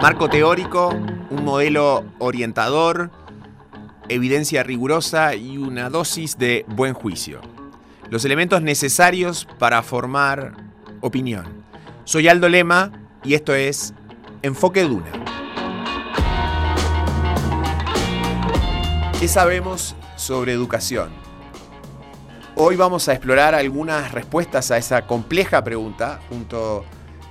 Marco teórico, un modelo orientador, evidencia rigurosa y una dosis de buen juicio. Los elementos necesarios para formar opinión. Soy Aldo Lema y esto es Enfoque Duna. ¿Qué sabemos sobre educación? Hoy vamos a explorar algunas respuestas a esa compleja pregunta junto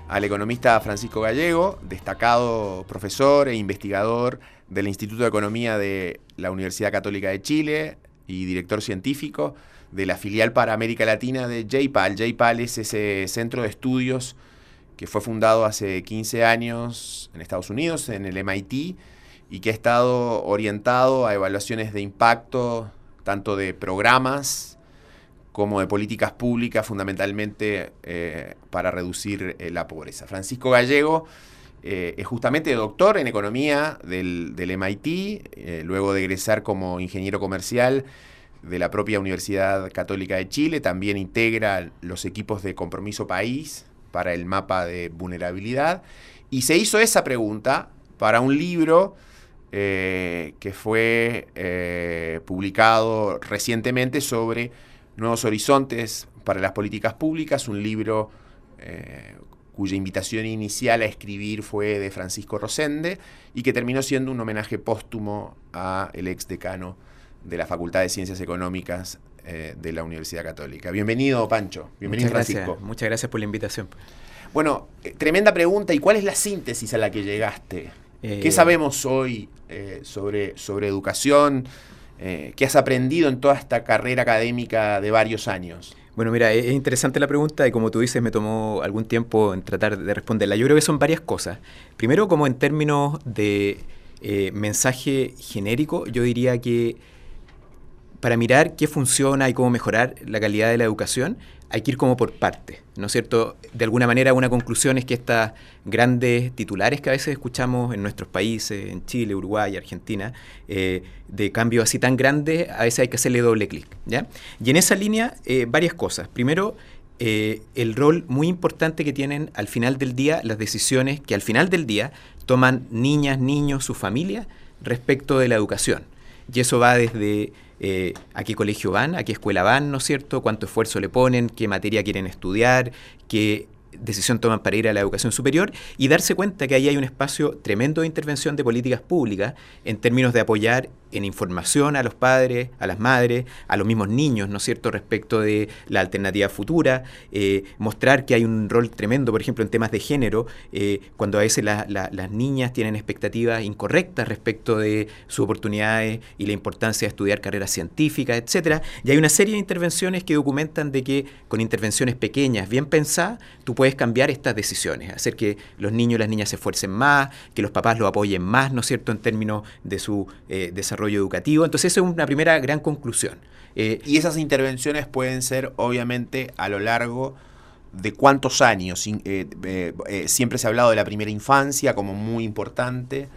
al economista Francisco Gallego, destacado profesor e investigador del Instituto de Economía de la Universidad Católica de Chile y director científico de la filial para América Latina de JPAL. JPAL es ese centro de estudios que fue fundado hace 15 años en Estados Unidos, en el MIT, y que ha estado orientado a evaluaciones de impacto, tanto de programas como de políticas públicas, fundamentalmente eh, para reducir eh, la pobreza. Francisco Gallego eh, es justamente doctor en economía del, del MIT, luego de egresar como ingeniero comercial de la propia Universidad Católica de Chile, también integra los equipos de compromiso país para el mapa de vulnerabilidad, y se hizo esa pregunta para un libro que fue publicado recientemente sobre Nuevos Horizontes para las Políticas Públicas, un libro eh, cuya invitación inicial a escribir fue de Francisco Rosende y que terminó siendo un homenaje póstumo a el ex decano de la Facultad de Ciencias Económicas de la Universidad Católica. Bienvenido, Pancho. Bienvenido, Muchas Francisco. Gracias. Muchas gracias por la invitación. Bueno, tremenda pregunta. ¿Y cuál es la síntesis a la que llegaste? ¿Qué Eh, sabemos hoy eh, sobre, sobre educación? Eh, ¿Qué has aprendido en toda esta carrera académica de varios años? Bueno, mira, es interesante la pregunta y como tú dices, me tomó algún tiempo en tratar de responderla. Yo creo que son varias cosas. Primero, como en términos de eh, mensaje genérico, yo diría que para mirar qué funciona y cómo mejorar la calidad de la educación, hay que ir como por partes, ¿no es cierto? De alguna manera una conclusión es que estas grandes titulares que a veces escuchamos en nuestros países, en Chile, Uruguay, Argentina, eh, de cambios así tan grandes, a veces hay que hacerle doble clic. Y en esa línea, eh, varias cosas. Primero, eh, el rol muy importante que tienen al final del día las decisiones que al final del día toman niñas, niños, su familia respecto de la educación. Y eso va desde eh, a qué colegio van, a qué escuela van, ¿no es cierto? Cuánto esfuerzo le ponen, qué materia quieren estudiar, qué decisión toman para ir a la educación superior y darse cuenta que ahí hay un espacio tremendo de intervención de políticas públicas en términos de apoyar en información a los padres, a las madres, a los mismos niños, ¿no es cierto?, respecto de la alternativa futura, eh, mostrar que hay un rol tremendo, por ejemplo, en temas de género, eh, cuando a veces la, la, las niñas tienen expectativas incorrectas respecto de sus oportunidades y la importancia de estudiar carreras científicas, etcétera. Y hay una serie de intervenciones que documentan de que con intervenciones pequeñas, bien pensadas, tú puedes cambiar estas decisiones, hacer que los niños y las niñas se esfuercen más, que los papás lo apoyen más, ¿no es cierto?, en términos de su eh, desarrollo educativo. Entonces, esa es una primera gran conclusión. Eh, y esas intervenciones pueden ser, obviamente, a lo largo de cuántos años. Eh, eh, siempre se ha hablado de la primera infancia como muy importante.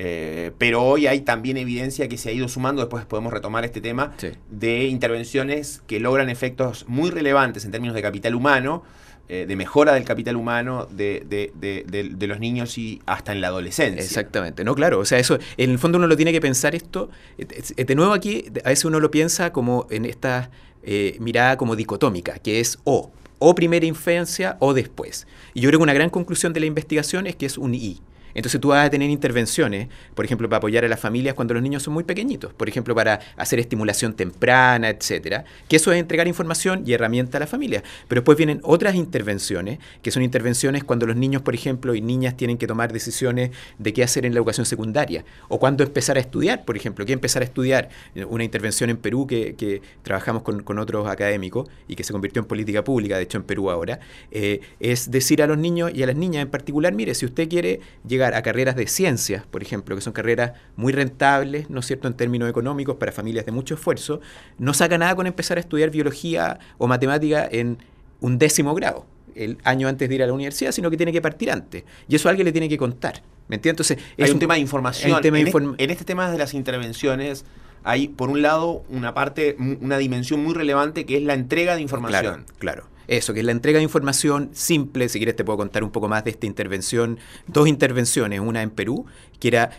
Eh, pero hoy hay también evidencia que se ha ido sumando, después podemos retomar este tema, Sí. de intervenciones que logran efectos muy relevantes en términos de capital humano, eh, de mejora del capital humano de, de- de- los niños y hasta en la adolescencia. Exactamente, no, claro, o sea, eso, en el fondo uno lo tiene que pensar esto, de nuevo aquí, a veces uno lo piensa como en esta eh, mirada como dicotómica, que es o, o primera infancia o después. Y yo creo que una gran conclusión de la investigación es que es un y. Entonces tú vas a tener intervenciones, por ejemplo, para apoyar a las familias cuando los niños son muy pequeñitos, por ejemplo, para hacer estimulación temprana, etcétera, que eso es entregar información y herramienta a la familia. Pero después vienen otras intervenciones, que son intervenciones cuando los niños, por ejemplo, y niñas tienen que tomar decisiones de qué hacer en la educación secundaria, o cuándo empezar a estudiar, por ejemplo, qué empezar a estudiar. Una intervención en Perú que, trabajamos con, con otros académicos y que se convirtió en política pública, de hecho en Perú ahora, eh, es decir a los niños y a las niñas en particular, mire, si usted quiere llegar a carreras de ciencias, por ejemplo, que son carreras muy rentables, ¿no es cierto?, en términos económicos para familias de mucho esfuerzo, no saca nada con empezar a estudiar biología o matemática en un décimo grado, el año antes de ir a la universidad, sino que tiene que partir antes. Y eso alguien le tiene que contar. ¿Me entiendes? Entonces, Hay es un tema de información. de en, inform- este, en este tema de las intervenciones hay, por un lado, una parte, una dimensión muy relevante que es la entrega de información. Claro, claro. Eso, que es la entrega de información simple, si quieres te puedo contar un poco más de esta intervención, dos intervenciones, una en Perú, que era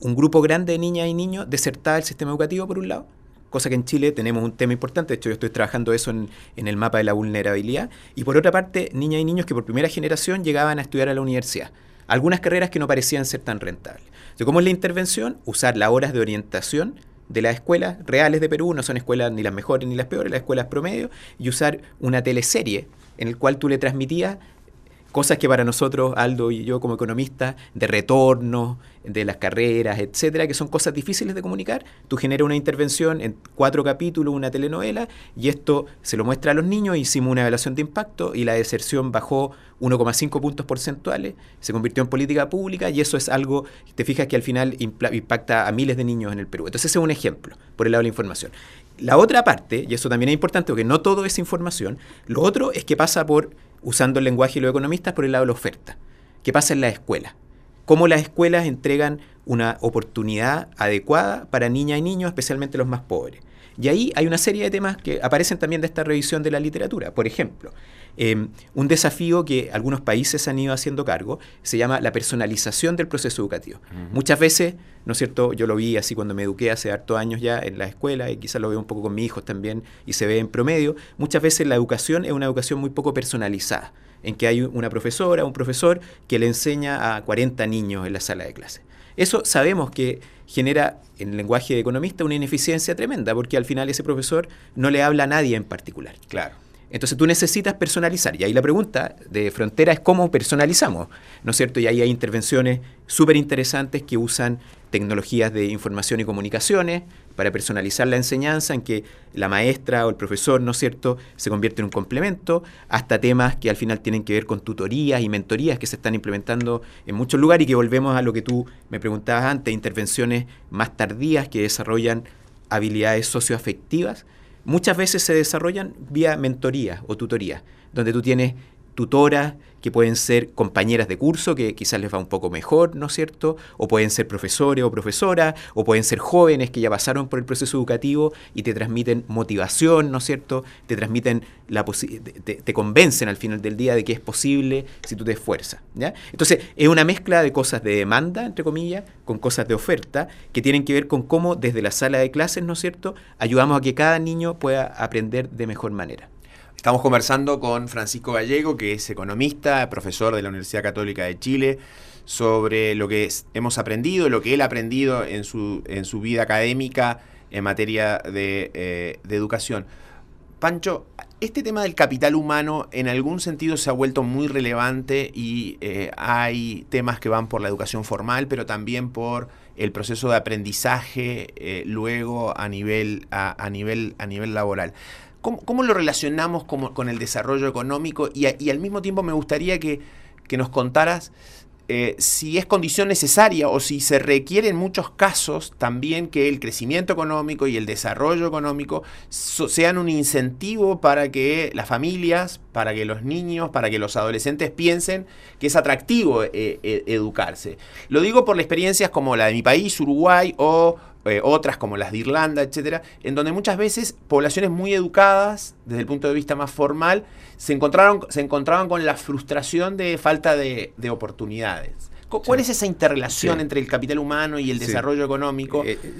un grupo grande de niñas y niños desertada del sistema educativo por un lado, cosa que en Chile tenemos un tema importante, de hecho yo estoy trabajando eso en, el mapa de la vulnerabilidad, y por otra parte, niñas y niños que por primera generación llegaban a estudiar a la universidad, algunas carreras que no parecían ser tan rentables. ¿cómo es la intervención? Usar las horas de orientación de las escuelas reales de Perú, no son escuelas ni las mejores ni las peores, las escuelas promedio, y usar una teleserie en el cual tú le transmitías cosas que para nosotros, Aldo y yo como economistas, de retorno, de las carreras, etcétera, que son cosas difíciles de comunicar, tú generas una intervención en cuatro capítulos, una telenovela, y esto se lo muestra a los niños, hicimos una evaluación de impacto y la deserción bajó 1,5 puntos porcentuales, se convirtió en política pública y eso es algo, te fijas que al final impacta a miles de niños en el Perú. Entonces ese es un ejemplo por el lado de la información. La otra parte, y eso también es importante porque no todo es información, lo otro es que pasa por usando el lenguaje de los economistas por el lado de la oferta. ¿Qué pasa en la escuela? Cómo las escuelas entregan una oportunidad adecuada para niñas y niños, especialmente los más pobres. Y ahí hay una serie de temas que aparecen también de esta revisión de la literatura. Por ejemplo, eh, un desafío que algunos países han ido haciendo cargo se llama la personalización del proceso educativo. Muchas veces, ¿no es cierto? Yo lo vi así cuando me eduqué hace hartos años ya en la escuela y quizás lo veo un poco con mis hijos también y se ve en promedio. Muchas veces la educación es una educación muy poco personalizada, en que hay una profesora, un profesor que le enseña a 40 niños en la sala de clase. Eso sabemos que genera en el lenguaje de economista una ineficiencia tremenda, porque al final ese profesor no le habla a nadie en particular. Claro. Entonces tú necesitas personalizar. Y ahí la pregunta de frontera es cómo personalizamos, ¿no es cierto? Y ahí hay intervenciones súper interesantes que usan tecnologías de información y comunicaciones para personalizar la enseñanza en que la maestra o el profesor, ¿no es cierto?, se convierte en un complemento, hasta temas que al final tienen que ver con tutorías y mentorías que se están implementando en muchos lugares y que volvemos a lo que tú me preguntabas antes, intervenciones más tardías que desarrollan habilidades socioafectivas muchas veces se desarrollan vía mentoría o tutoría, donde tú tienes tutoras que pueden ser compañeras de curso, que quizás les va un poco mejor, ¿no es cierto? O pueden ser profesores o profesoras, o pueden ser jóvenes que ya pasaron por el proceso educativo y te transmiten motivación, ¿no es cierto? Te transmiten la te, te convencen al final del día de que es posible si tú te esfuerzas, ¿ya? Entonces, es una mezcla de cosas de demanda, entre comillas, con cosas de oferta, que tienen que ver con cómo desde la sala de clases, ¿no es cierto?, ayudamos a que cada niño pueda aprender de mejor manera. Estamos conversando con Francisco Gallego, que es economista, profesor de la Universidad Católica de Chile, sobre lo que hemos aprendido, lo que él ha aprendido en su, en su vida académica en materia de, eh, educación. Pancho, este tema del capital humano en algún sentido se ha vuelto muy relevante y eh, hay temas que van por la educación formal, pero también por el proceso de aprendizaje eh, luego a nivel, a, nivel, a nivel laboral. ¿Cómo, lo relacionamos con, el desarrollo económico? Y, al mismo tiempo me gustaría que, nos contaras eh, si es condición necesaria o si se requiere en muchos casos también que el crecimiento económico y el desarrollo económico sean un incentivo para que las familias, para que los niños, para que los adolescentes piensen que es atractivo eh, eh, educarse. Lo digo por experiencias como la de mi país, Uruguay, o eh, otras como las de Irlanda, etcétera, en donde muchas veces poblaciones muy educadas, desde el punto de vista más formal, se, encontraron, se encontraban con la frustración de falta de, oportunidades. ¿Cuál es esa interrelación entre el capital humano y el desarrollo económico? Eh, eh.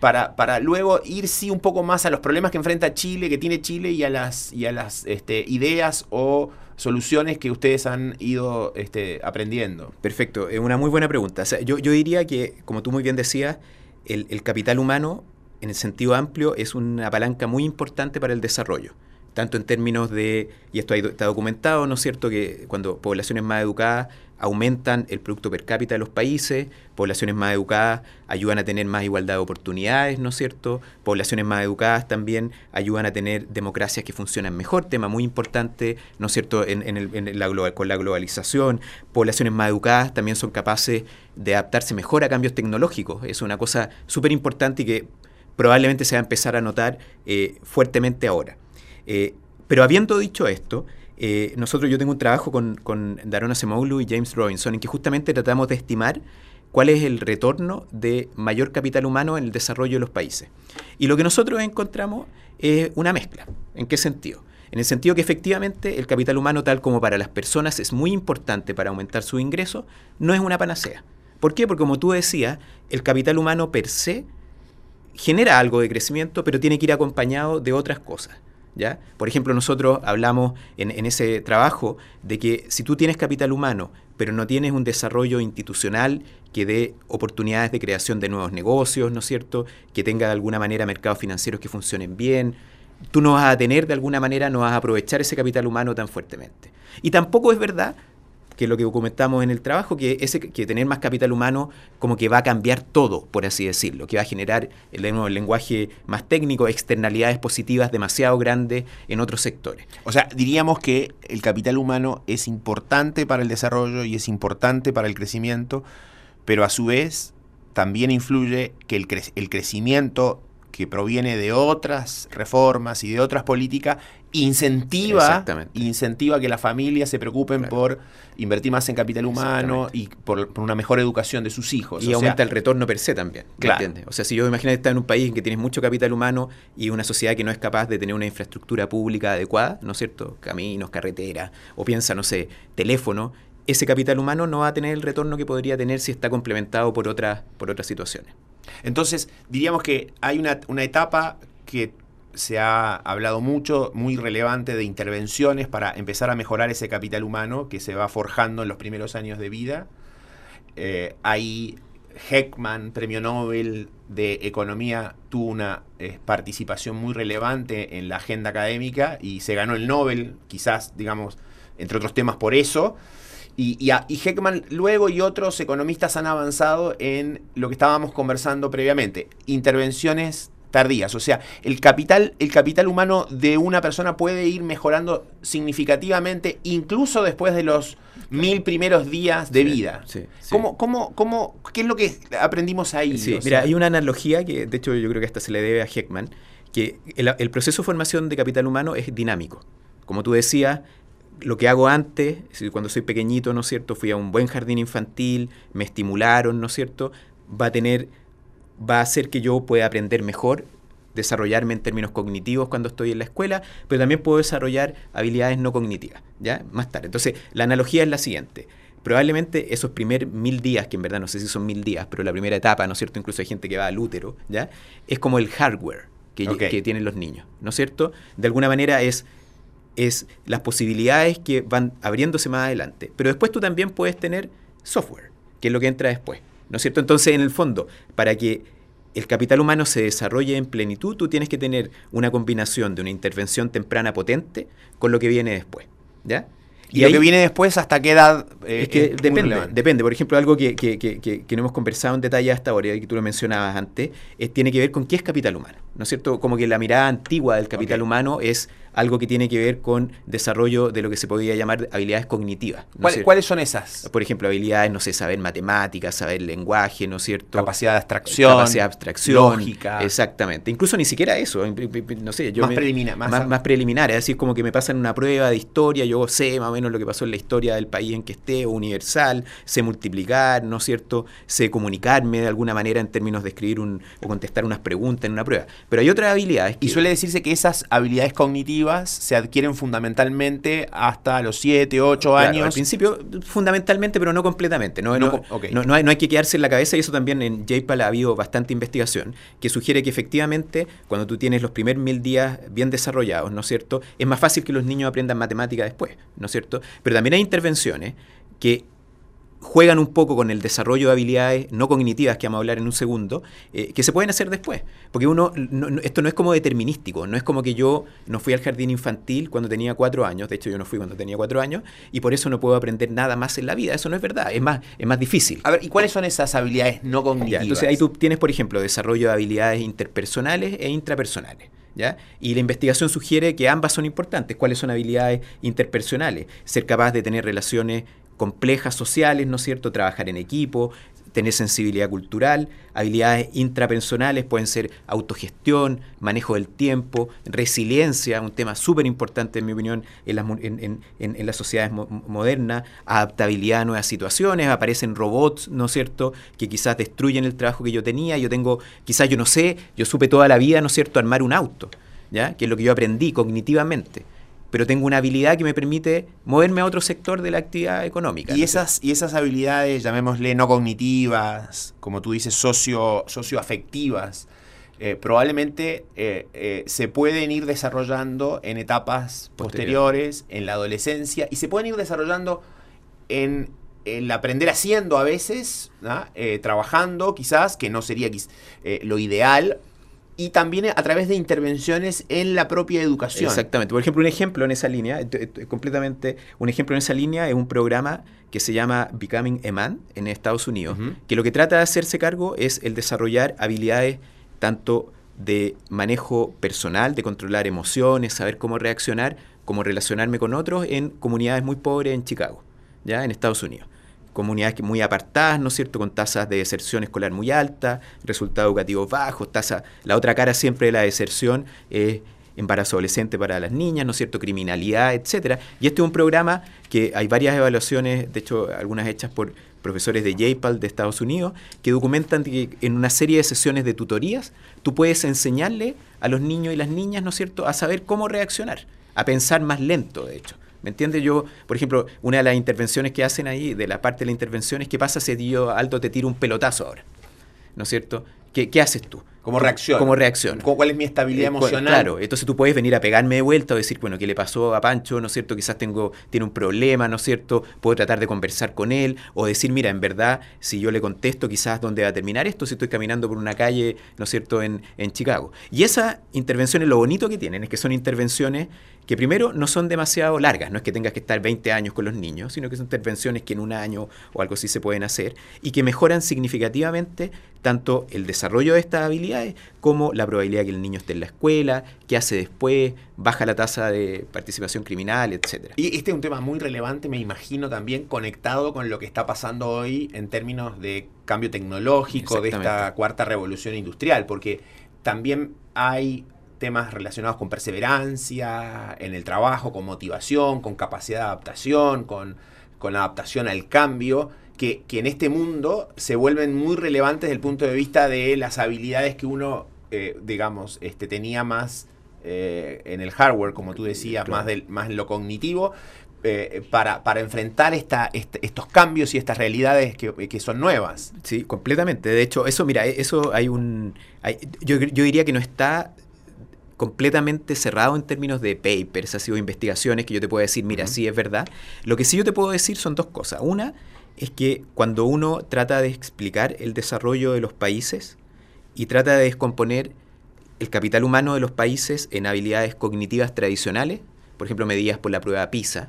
para, para, luego ir sí un poco más a los problemas que enfrenta Chile, que tiene Chile, y a las, y a las este, ideas o soluciones que ustedes han ido este, aprendiendo. Perfecto, es una muy buena pregunta. yo, yo diría que, como tú muy bien decías, el, capital humano, en el sentido amplio, es una palanca muy importante para el desarrollo tanto en términos de, y esto está documentado, ¿no es cierto?, que cuando poblaciones más educadas aumentan el producto per cápita de los países, poblaciones más educadas ayudan a tener más igualdad de oportunidades, ¿no es cierto? Poblaciones más educadas también ayudan a tener democracias que funcionan mejor, tema muy importante, ¿no es cierto?, en, la, con la globalización. Poblaciones más educadas también son capaces de adaptarse mejor a cambios tecnológicos, es una cosa súper importante y que probablemente se va a empezar a notar eh, fuertemente ahora. Eh, pero habiendo dicho esto, eh, nosotros yo tengo un trabajo con, con Darona Semoulu y James Robinson en que justamente tratamos de estimar cuál es el retorno de mayor capital humano en el desarrollo de los países. Y lo que nosotros encontramos es una mezcla. ¿En qué sentido? En el sentido que efectivamente el capital humano, tal como para las personas es muy importante para aumentar su ingreso, no es una panacea. ¿Por qué? Porque como tú decías, el capital humano per se genera algo de crecimiento, pero tiene que ir acompañado de otras cosas. ¿Ya? Por ejemplo, nosotros hablamos en, en, ese trabajo de que si tú tienes capital humano, pero no tienes un desarrollo institucional que dé oportunidades de creación de nuevos negocios, ¿no es cierto? Que tenga de alguna manera mercados financieros que funcionen bien, tú no vas a tener de alguna manera, no vas a aprovechar ese capital humano tan fuertemente. Y tampoco es verdad que lo que documentamos en el trabajo, que, ese, que tener más capital humano como que va a cambiar todo, por así decirlo, que va a generar el, el lenguaje más técnico, externalidades positivas demasiado grandes en otros sectores. O sea, diríamos que el capital humano es importante para el desarrollo y es importante para el crecimiento, pero a su vez también influye que el, cre el crecimiento que proviene de otras reformas y de otras políticas, incentiva, incentiva que las familias se preocupen por invertir más en capital humano y por, una mejor educación de sus hijos. Y aumenta el retorno per se también. Claro. O sea, si yo imagino estar en un país en que tienes mucho capital humano y una sociedad que no es capaz de tener una infraestructura pública adecuada, ¿no es cierto? Caminos, carreteras, o piensa, no sé, teléfono, ese capital humano no va a tener el retorno que podría tener si está complementado por otras, por otras situaciones. Entonces, diríamos que hay una, una etapa que se ha hablado mucho, muy relevante, de intervenciones para empezar a mejorar ese capital humano que se va forjando en los primeros años de vida. Eh, hay Heckman, premio Nobel de Economía, tuvo una eh, participación muy relevante en la agenda académica y se ganó el Nobel, quizás, digamos, entre otros temas por eso. Y, y, Heckman luego y otros economistas han avanzado en lo que estábamos conversando previamente, intervenciones tardías. O sea, el capital, el capital humano de una persona puede ir mejorando significativamente incluso después de los mil primeros días de vida. ¿Cómo, cómo, cómo, ¿Qué es lo que aprendimos ahí? mira, hay una analogía que de hecho yo creo que hasta se le debe a Heckman, que el, el proceso de formación de capital humano es dinámico. Como tú decías, lo que hago antes, cuando soy pequeñito, ¿no es cierto? Fui a un buen jardín infantil, me estimularon, ¿no es cierto? Va a tener, va a hacer que yo pueda aprender mejor, desarrollarme en términos cognitivos cuando estoy en la escuela, pero también puedo desarrollar habilidades no cognitivas, ¿ya? Más tarde. Entonces, la analogía es la siguiente. Probablemente esos primeros mil días, que en verdad no sé si son mil días, pero la primera etapa, ¿no es cierto? Incluso hay gente que va al útero, ¿ya? Es como el hardware que, que tienen los niños, ¿no es cierto? De alguna manera es es las posibilidades que van abriéndose más adelante. Pero después tú también puedes tener software, que es lo que entra después. ¿No es cierto? Entonces, en el fondo, para que el capital humano se desarrolle en plenitud, tú tienes que tener una combinación de una intervención temprana potente con lo que viene después. ¿Ya? Y, lo que viene después, ¿hasta qué edad? Eh, es que depende, depende. Por ejemplo, algo que, que, que, que, no hemos conversado en detalle hasta ahora, y que tú lo mencionabas antes, tiene que ver con qué es capital humano. ¿No es cierto? Como que la mirada antigua del capital humano es algo que tiene que ver con desarrollo de lo que se podría llamar habilidades cognitivas. ¿Cuáles son esas? Por ejemplo, habilidades, no sé, saber matemáticas, saber lenguaje, ¿no es cierto? Capacidad de abstracción. Capacidad de abstracción. Lógica. Exactamente. Incluso ni siquiera eso. No sé, yo más, preliminar, más, más, preliminar. Es decir, como que me pasan una prueba de historia, yo sé más o menos lo que pasó en la historia del país en que esté, universal, sé multiplicar, ¿no es cierto? Sé comunicarme de alguna manera en términos de escribir un, o contestar unas preguntas en una prueba. Pero hay otras habilidades. y suele decirse que esas habilidades cognitivas se adquieren fundamentalmente hasta los 7, 8 años. Al principio, fundamentalmente, pero no completamente. No, no, no, hay, no, hay, que quedarse en la cabeza y eso también en JPAL ha habido bastante investigación que sugiere que efectivamente cuando tú tienes los primeros mil días bien desarrollados, ¿no es cierto? Es más fácil que los niños aprendan matemática después, ¿no es cierto? Pero también hay intervenciones que juegan un poco con el desarrollo de habilidades no cognitivas, que vamos a hablar en un segundo, eh, que se pueden hacer después. Porque uno, esto no es como determinístico, no es como que yo no fui al jardín infantil cuando tenía cuatro años, de hecho yo no fui cuando tenía cuatro años, y por eso no puedo aprender nada más en la vida, eso no es verdad, es más, es más difícil. A ver, ¿y cuáles son esas habilidades no cognitivas? entonces ahí tú tienes, por ejemplo, desarrollo de habilidades interpersonales e intrapersonales. ¿Ya? Y la investigación sugiere que ambas son importantes. ¿Cuáles son habilidades interpersonales? Ser capaz de tener relaciones complejas sociales, ¿no es cierto? Trabajar en equipo, tener sensibilidad cultural, habilidades intrapersonales pueden ser autogestión, manejo del tiempo, resiliencia, un tema súper importante en mi opinión en las, en, las sociedades modernas, adaptabilidad a nuevas situaciones, aparecen robots, ¿no es cierto?, que quizás destruyen el trabajo que yo tenía, yo tengo, quizás yo no sé, yo supe toda la vida, ¿no es cierto?, armar un auto, ¿ya?, que es lo que yo aprendí cognitivamente pero tengo una habilidad que me permite moverme a otro sector de la actividad económica. Y, esas, y esas habilidades, llamémosle no cognitivas, como tú dices, socio, socioafectivas, eh, probablemente eh, eh, se pueden ir desarrollando en etapas posteriores, en la adolescencia, y se pueden ir desarrollando en el aprender haciendo a veces, trabajando quizás, que no sería lo ideal, y también a través de intervenciones en la propia educación. Exactamente. Por ejemplo, un ejemplo en esa línea, completamente, un ejemplo en esa línea es un programa que se llama Becoming a Man en Estados Unidos, que lo que trata de hacerse cargo es el desarrollar habilidades tanto de manejo personal, de controlar emociones, saber cómo reaccionar, cómo relacionarme con otros en comunidades muy pobres en Chicago, ya en Estados Unidos comunidades muy apartadas, ¿no es cierto?, con tasas de deserción escolar muy altas, resultados educativos bajos, tasa, la otra cara siempre de la deserción es embarazo adolescente para las niñas, ¿no es cierto?, criminalidad, etcétera. Y este es un programa que hay varias evaluaciones, de hecho, algunas hechas por profesores de JPAL de Estados Unidos, que documentan que en una serie de sesiones de tutorías tú puedes enseñarle a los niños y las niñas, ¿no es cierto?, a saber cómo reaccionar, a pensar más lento, de hecho. ¿Me entiendes? Yo, por ejemplo, una de las intervenciones que hacen ahí, de la parte de la intervención, es qué pasa si yo, Alto, te tiro un pelotazo ahora. ¿No es cierto? ¿Qué, qué haces tú? Como reacción. Como reacción. ¿Cuál es mi estabilidad eh, emocional? Claro, entonces tú puedes venir a pegarme de vuelta o decir, bueno, ¿qué le pasó a Pancho? ¿No es cierto? Quizás tengo, tiene un problema, ¿no es cierto? Puedo tratar de conversar con él o decir, mira, en verdad, si yo le contesto, quizás dónde va a terminar esto si estoy caminando por una calle, ¿no es cierto?, en, en Chicago. Y esas intervenciones, lo bonito que tienen es que son intervenciones que primero no son demasiado largas, no es que tengas que estar 20 años con los niños, sino que son intervenciones que en un año o algo así se pueden hacer y que mejoran significativamente tanto el desarrollo de estas habilidades como la probabilidad de que el niño esté en la escuela, qué hace después, baja la tasa de participación criminal, etcétera. Y este es un tema muy relevante, me imagino también conectado con lo que está pasando hoy en términos de cambio tecnológico, de esta cuarta revolución industrial, porque también hay temas relacionados con perseverancia en el trabajo, con motivación, con capacidad de adaptación, con, con adaptación al cambio que, en este mundo se vuelven muy relevantes desde el punto de vista de las habilidades que uno, eh, digamos, este, tenía más eh, en el hardware, como tú decías, más, del, más en lo cognitivo, eh, para, para, enfrentar esta, estos cambios y estas realidades que, son nuevas. Sí, completamente. De hecho, eso, mira, eso hay un... yo, yo diría que no está completamente cerrado en términos de papers, ha sido investigaciones que yo te puedo decir, mira, sí es verdad. Lo que sí yo te puedo decir son dos cosas. Una, es que cuando uno trata de explicar el desarrollo de los países y trata de descomponer el capital humano de los países en habilidades cognitivas tradicionales, por ejemplo, medidas por la prueba PISA,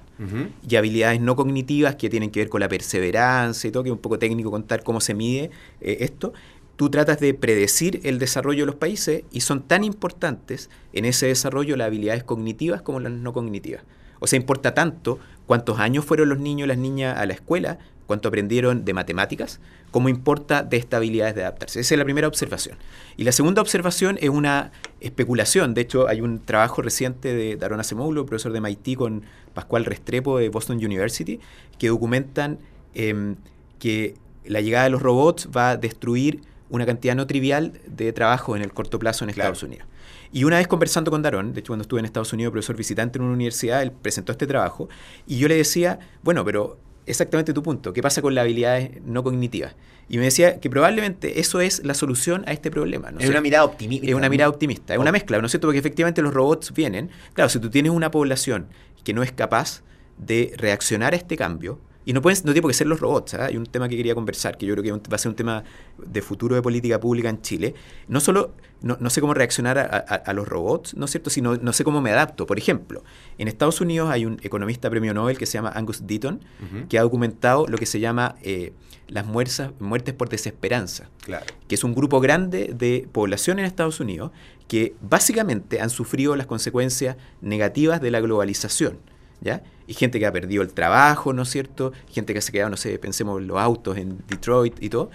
y habilidades no cognitivas que tienen que ver con la perseverancia y todo, que es un poco técnico contar cómo se mide eh, esto, tú tratas de predecir el desarrollo de los países y son tan importantes en ese desarrollo las habilidades cognitivas como las no cognitivas. O sea, importa tanto cuántos años fueron los niños y las niñas a la escuela, cuánto aprendieron de matemáticas, como importa de esta habilidades de adaptarse. Esa es la primera observación. Y la segunda observación es una especulación. De hecho, hay un trabajo reciente de Daron Acemoglu, profesor de MIT, con Pascual Restrepo de Boston University, que documentan em, que la llegada de los robots va a destruir una cantidad no trivial de trabajo en el corto plazo en Estados Unidos. Y una vez conversando con Darón, de hecho cuando estuve en Estados Unidos, profesor visitante en una universidad, él presentó este trabajo y yo le decía, bueno, pero exactamente tu punto. ¿Qué pasa con las habilidades no cognitivas? Y me decía que probablemente eso es la solución a este problema. es una mirada optimista. Es una mirada optimista. Es una mezcla, ¿no es cierto? Porque efectivamente los robots vienen. Claro, si tú tienes una población que no es capaz de reaccionar a este cambio, y no, pueden, no tiene por qué ser los robots. ¿ah? Hay un tema que quería conversar, que yo creo que va a ser un tema de futuro de política pública en Chile. No solo no, sé cómo reaccionar a, los robots, ¿no es cierto? Sino no sé cómo me adapto. Por ejemplo, en Estados Unidos hay un economista premio Nobel que se llama Angus Deaton, que ha documentado lo que se llama eh, las muertes, muertes por desesperanza. Claro. Que es un grupo grande de población en Estados Unidos que básicamente han sufrido las consecuencias negativas de la globalización. ¿ya? Y gente que ha perdido el trabajo, ¿no es cierto? Gente que se ha quedado, no sé, pensemos en los autos en Detroit y todo.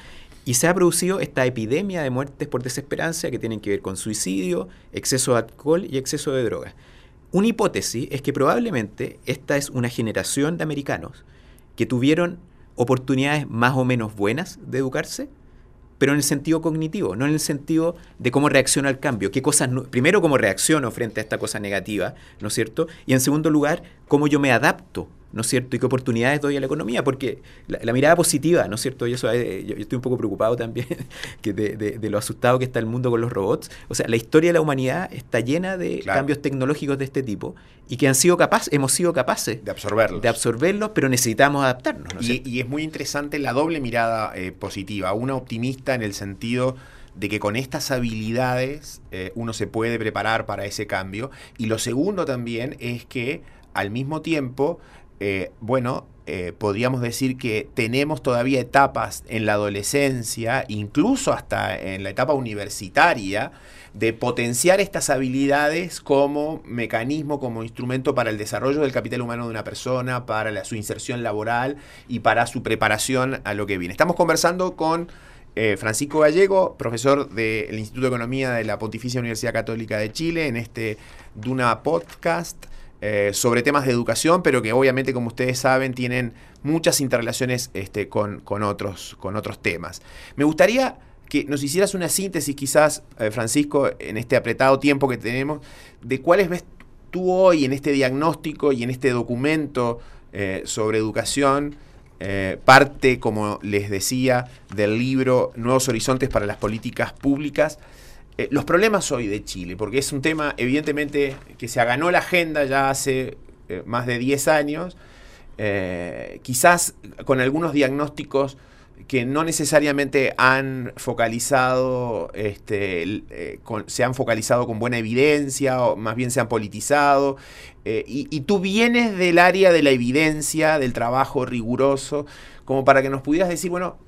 Y se ha producido esta epidemia de muertes por desesperanza que tienen que ver con suicidio, exceso de alcohol y exceso de drogas. Una hipótesis es que probablemente esta es una generación de americanos que tuvieron oportunidades más o menos buenas de educarse, pero en el sentido cognitivo, no en el sentido de cómo reacciono al cambio, qué cosas, primero cómo reacciono frente a esta cosa negativa, ¿no es cierto? Y en segundo lugar, cómo yo me adapto ¿no es cierto? Y qué oportunidades doy a la economía, porque la, mirada positiva, ¿no es cierto? Y eso, eh, yo, estoy un poco preocupado también que de, lo asustado que está el mundo con los robots. O sea, la historia de la humanidad está llena de cambios tecnológicos de este tipo y que han sido capaces, hemos sido capaces de absorberlos. De absorberlos, pero necesitamos adaptarnos. y, es muy interesante la doble mirada eh, positiva, una optimista en el sentido de que con estas habilidades eh, uno se puede preparar para ese cambio. Y lo segundo también es que al mismo tiempo eh, bueno, eh, podríamos decir que tenemos todavía etapas en la adolescencia, incluso hasta en la etapa universitaria, de potenciar estas habilidades como mecanismo, como instrumento para el desarrollo del capital humano de una persona, para su inserción laboral y para su preparación a lo que viene. Estamos conversando con eh, Francisco Gallego, profesor del Instituto de Economía de la Pontificia Universidad Católica de Chile, en este Duna Podcast. Eh, sobre temas de educación, pero que obviamente, como ustedes saben, tienen muchas interrelaciones este, con, otros, con otros temas. Me gustaría que nos hicieras una síntesis, quizás, eh, Francisco, en este apretado tiempo que tenemos, de cuáles ves tú hoy en este diagnóstico y en este documento eh, sobre educación. parte, como les decía, del libro Nuevos Horizontes para las Políticas Públicas. Eh, los problemas hoy de Chile, porque es un tema evidentemente que se aganó la agenda ya hace eh, más de 10 años, eh, quizás con algunos diagnósticos que no necesariamente han focalizado, este, se han focalizado con buena evidencia, o más bien se han politizado. Y, y, tú vienes del área de la evidencia, del trabajo riguroso, como para que nos pudieras decir, bueno,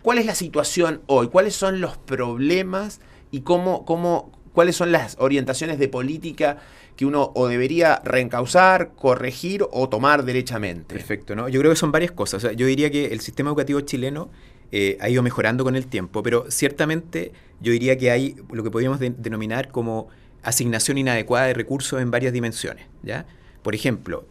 ¿cuál es la situación hoy? ¿Cuáles son los problemas? Y cómo, cómo, cuáles son las orientaciones de política que uno o debería reencauzar, corregir o tomar derechamente. Perfecto, ¿no? Yo creo que son varias cosas. yo diría que el sistema educativo chileno eh, ha ido mejorando con el tiempo, pero ciertamente yo diría que hay lo que podríamos denominar como asignación inadecuada de recursos en varias dimensiones. ¿ya? Por ejemplo,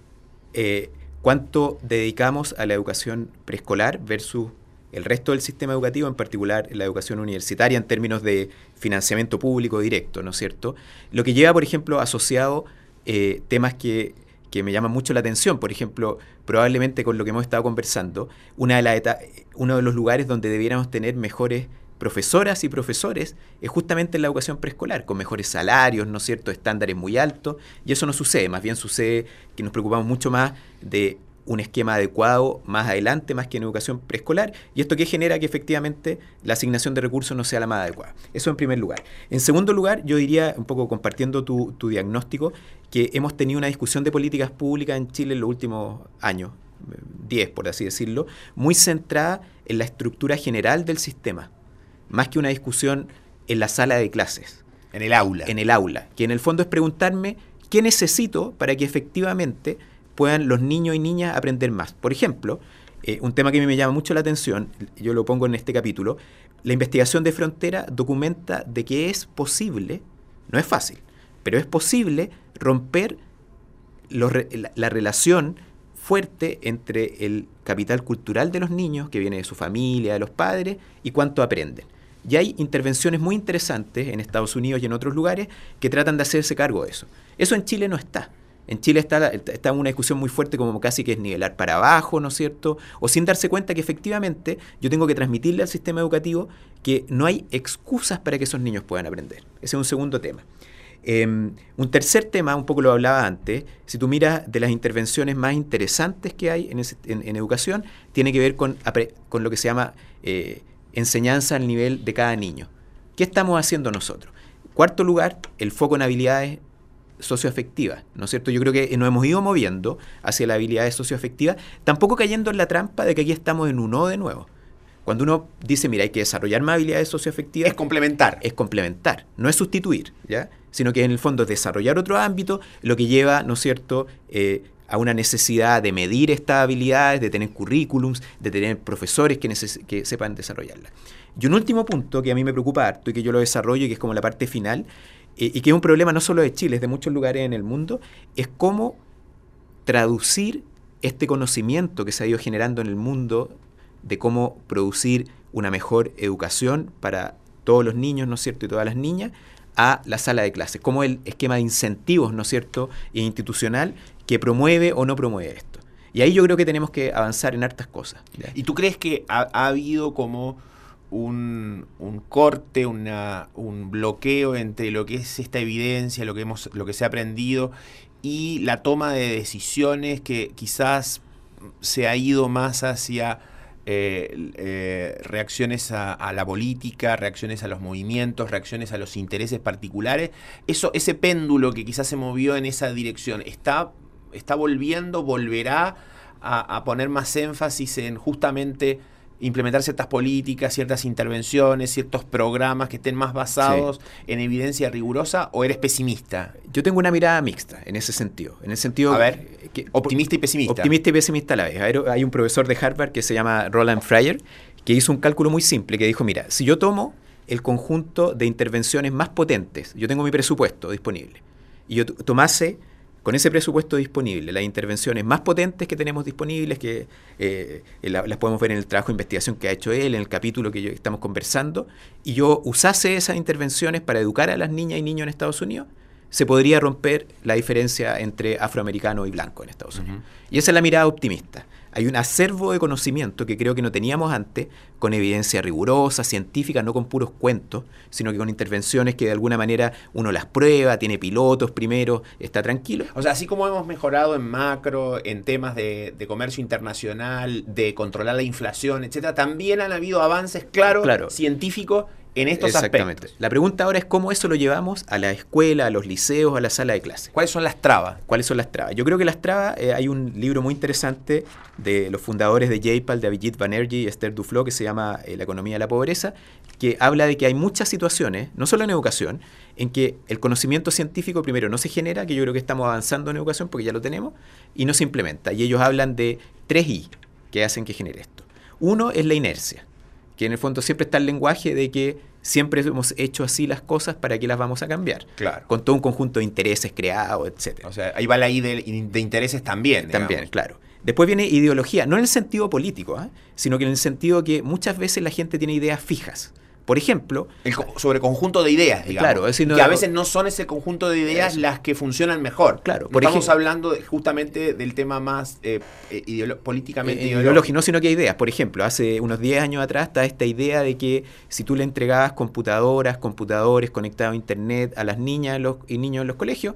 eh, ¿cuánto dedicamos a la educación preescolar versus el resto del sistema educativo, en particular la educación universitaria en términos de financiamiento público directo, ¿no es cierto? Lo que lleva, por ejemplo, asociado eh, temas que, me llaman mucho la atención, por ejemplo, probablemente con lo que hemos estado conversando, una de uno de los lugares donde debiéramos tener mejores profesoras y profesores es justamente en la educación preescolar, con mejores salarios, ¿no es cierto?, estándares muy altos, y eso no sucede, más bien sucede que nos preocupamos mucho más de un esquema adecuado más adelante, más que en educación preescolar, y esto que genera que efectivamente la asignación de recursos no sea la más adecuada. Eso en primer lugar. En segundo lugar, yo diría, un poco compartiendo tu, diagnóstico, que hemos tenido una discusión de políticas públicas en Chile en los últimos años, 10 por así decirlo, muy centrada en la estructura general del sistema, más que una discusión en la sala de clases. En el aula. En el aula, que en el fondo es preguntarme qué necesito para que efectivamente puedan los niños y niñas aprender más. Por ejemplo, eh, un tema que a mí me llama mucho la atención, yo lo pongo en este capítulo, la investigación de frontera documenta de que es posible, no es fácil, pero es posible romper la, relación fuerte entre el capital cultural de los niños, que viene de su familia, de los padres, y cuánto aprenden. Y hay intervenciones muy interesantes en Estados Unidos y en otros lugares que tratan de hacerse cargo de eso. Eso en Chile no está. En Chile está, una discusión muy fuerte como casi que es nivelar para abajo, ¿no es cierto? O sin darse cuenta que efectivamente yo tengo que transmitirle al sistema educativo que no hay excusas para que esos niños puedan aprender. Ese es un segundo tema. Em, un tercer tema, un poco lo hablaba antes, si tú miras de las intervenciones más interesantes que hay en, educación, tiene que ver con, con lo que se llama eh, enseñanza al nivel de cada niño. ¿Qué estamos haciendo nosotros? Cuarto lugar, el foco en habilidades socioafectiva, ¿no es cierto? Yo creo que nos hemos ido moviendo hacia la habilidad socioafectiva, tampoco cayendo en la trampa de que aquí estamos en un no de nuevo. Cuando uno dice, mira, hay que desarrollar más habilidades socioafectivas... Es complementar. Es complementar, no es sustituir, ¿ya? Sino que en el fondo es desarrollar otro ámbito, lo que lleva, ¿no es cierto?, eh, a una necesidad de medir estas habilidades, de tener currículums, de tener profesores que, que sepan desarrollarlas. Y un último punto que a mí me preocupa harto y que yo lo desarrollo y que es como la parte final, y que es un problema no solo de Chile, es de muchos lugares en el mundo, es cómo traducir este conocimiento que se ha ido generando en el mundo de cómo producir una mejor educación para todos los niños, ¿no es cierto?, y todas las niñas, a la sala de clases, como el esquema de incentivos, ¿no es cierto?, e institucional que promueve o no promueve esto. Y ahí yo creo que tenemos que avanzar en hartas cosas. ¿Y tú crees que ha, habido como un, corte, una, un bloqueo entre lo que es esta evidencia, lo que, hemos, lo que se ha aprendido y la toma de decisiones que quizás se ha ido más hacia eh, eh, reacciones a, la política, reacciones a los movimientos, reacciones a los intereses particulares. Eso, ese péndulo que quizás se movió en esa dirección, ¿está, está volviendo, volverá a poner más énfasis en justamente implementar ciertas políticas, ciertas intervenciones, ciertos programas que estén más basados en evidencia rigurosa o eres pesimista? Yo tengo una mirada mixta en ese sentido. En el sentido a ver, que, optimista y pesimista. Optimista y pesimista a la vez. Hay un profesor de Harvard que se llama Roland Fryer que hizo un cálculo muy simple que dijo, mira, si yo tomo el conjunto de intervenciones más potentes, yo tengo mi presupuesto disponible, y yo tomase con ese presupuesto disponible, las intervenciones más potentes que tenemos disponibles, que eh, las podemos ver en el trabajo de investigación que ha hecho él, en el capítulo que yo, estamos conversando, y yo usase esas intervenciones para educar a las niñas y niños en Estados Unidos, se podría romper la diferencia entre afroamericano y blanco en Estados Unidos. Y esa es la mirada optimista hay un acervo de conocimiento que creo que no teníamos antes, con evidencia rigurosa, científica, no con puros cuentos, sino que con intervenciones que de alguna manera uno las prueba, tiene pilotos primero, está tranquilo. O sea, así como hemos mejorado en macro, en temas de, comercio internacional, de controlar la inflación, etcétera, también han habido avances claros, claro. científicos en estos Exactamente. aspectos. La pregunta ahora es cómo eso lo llevamos a la escuela, a los liceos, a la sala de clase. ¿Cuáles son las trabas? ¿Cuáles son las trabas? Yo creo que las trabas, eh, hay un libro muy interesante de los fundadores de JPAL, de Abhijit Banerjee y Esther Duflo, que se llama eh, La economía de la pobreza, que habla de que hay muchas situaciones, no solo en educación, en que el conocimiento científico primero no se genera, que yo creo que estamos avanzando en educación porque ya lo tenemos, y no se implementa. Y ellos hablan de tres I que hacen que genere esto. Uno es la inercia que en el fondo siempre está el lenguaje de que siempre hemos hecho así las cosas, ¿para qué las vamos a cambiar? Claro. Con todo un conjunto de intereses creados, etc. O sea, ahí va la I de, intereses también. También, claro. Después viene ideología, no en el sentido político, ¿eh? sino que en el sentido que muchas veces la gente tiene ideas fijas. Por ejemplo, sobre conjunto de ideas, digamos. Claro, es decir, que a veces no son ese conjunto de ideas las que funcionan mejor. Claro, por estamos hablando justamente del tema más eh, eh, políticamente eh, ideológico. no, sino que hay ideas. Por ejemplo, hace unos 10 años atrás está esta idea de que si tú le entregabas computadoras, computadores conectados a internet a las niñas y niños en los colegios,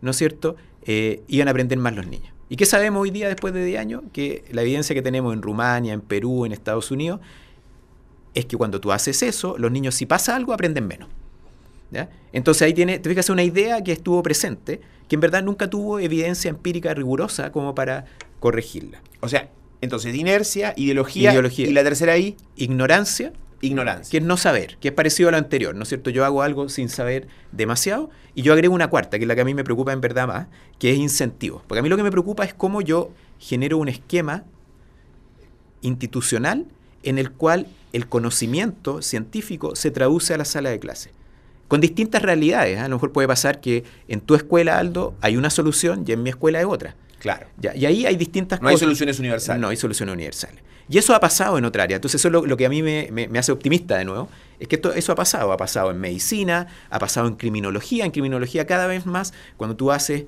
¿no es cierto? iban a aprender más los niños. ¿Y qué sabemos hoy día después de 10 años? Que la evidencia que tenemos en Rumania, en Perú, en Estados Unidos, es que cuando tú haces eso, los niños si pasa algo aprenden menos. Entonces ahí tiene, te fijas, una idea que estuvo presente, que en verdad nunca tuvo evidencia empírica rigurosa como para corregirla. O sea, entonces inercia, ideología, ideología. y la tercera ahí, ignorancia. Ignorancia. Que es no saber, que es parecido a lo anterior, ¿no es cierto? Yo hago algo sin saber demasiado y yo agrego una cuarta, que es la que a mí me preocupa en verdad más, que es incentivo. Porque a mí lo que me preocupa es cómo yo genero un esquema institucional en el cual el conocimiento científico se traduce a la sala de clase. Con distintas realidades. ¿eh? A lo mejor puede pasar que en tu escuela, Aldo, hay una solución y en mi escuela hay otra. Claro. y ahí hay distintas cosas. No hay soluciones universales. No hay soluciones universales. Y eso ha pasado en otra área. Entonces, eso es lo, que a mí me, hace optimista de nuevo. Es que esto, eso ha pasado. Ha pasado en medicina, ha pasado en criminología. En criminología, cada vez más, cuando tú haces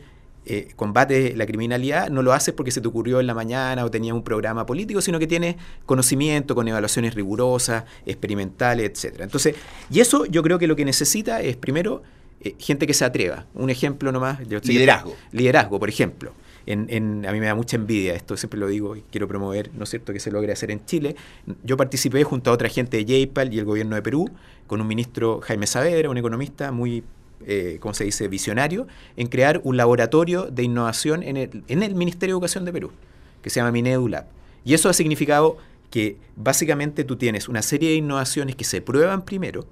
eh, combate la criminalidad, no lo haces porque se te ocurrió en la mañana o tenía un programa político, sino que tienes conocimiento con evaluaciones rigurosas, experimentales, etcétera. Entonces, y eso yo creo que lo que necesita es primero eh, gente que se atreva. Un ejemplo nomás. liderazgo. liderazgo, por ejemplo. En, a mí me da mucha envidia, esto siempre lo digo y quiero promover, ¿no es cierto?, que se logre hacer en Chile. Yo participé junto a otra gente de JPAL y el gobierno de Perú, con un ministro Jaime Saavedra, un economista muy eh, ¿cómo se dice?, visionario, en crear un laboratorio de innovación en el, Ministerio de Educación de Perú, que se llama Minedulab. Y eso ha significado que básicamente tú tienes una serie de innovaciones que se prueban primero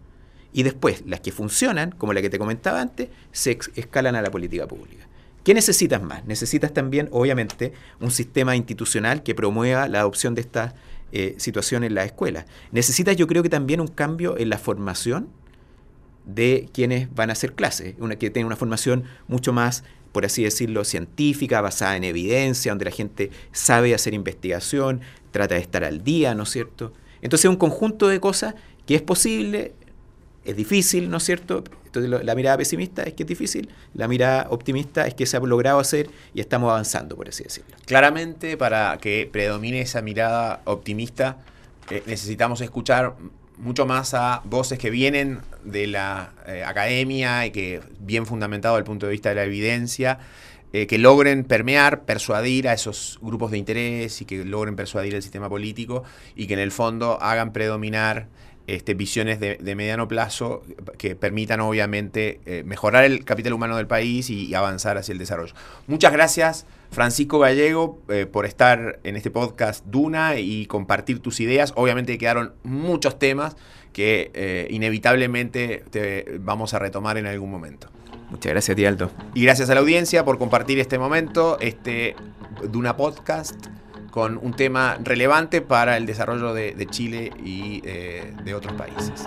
y después las que funcionan, como la que te comentaba antes, se escalan a la política pública. ¿Qué necesitas más? Necesitas también, obviamente, un sistema institucional que promueva la adopción de estas eh, situaciones en la escuela. Necesitas, yo creo que también un cambio en la formación de quienes van a hacer clases, una, que tiene una formación mucho más, por así decirlo, científica, basada en evidencia, donde la gente sabe hacer investigación, trata de estar al día, ¿no es cierto? Entonces, un conjunto de cosas que es posible, es difícil, ¿no es cierto? Entonces, la mirada pesimista es que es difícil, la mirada optimista es que se ha logrado hacer y estamos avanzando, por así decirlo. Claramente, para que predomine esa mirada optimista, eh, necesitamos escuchar mucho más a voces que vienen de la eh, academia y que bien fundamentado desde el punto de vista de la evidencia, eh, que logren permear, persuadir a esos grupos de interés y que logren persuadir al sistema político y que en el fondo hagan predominar este, visiones de, mediano plazo que permitan obviamente eh, mejorar el capital humano del país y, avanzar hacia el desarrollo. Muchas gracias Francisco Gallego eh, por estar en este podcast Duna y compartir tus ideas. Obviamente quedaron muchos temas que eh, inevitablemente te vamos a retomar en algún momento. Muchas gracias, Aldo. Y gracias a la audiencia por compartir este momento, este Duna Podcast con un tema relevante para el desarrollo de, Chile y eh, de otros países.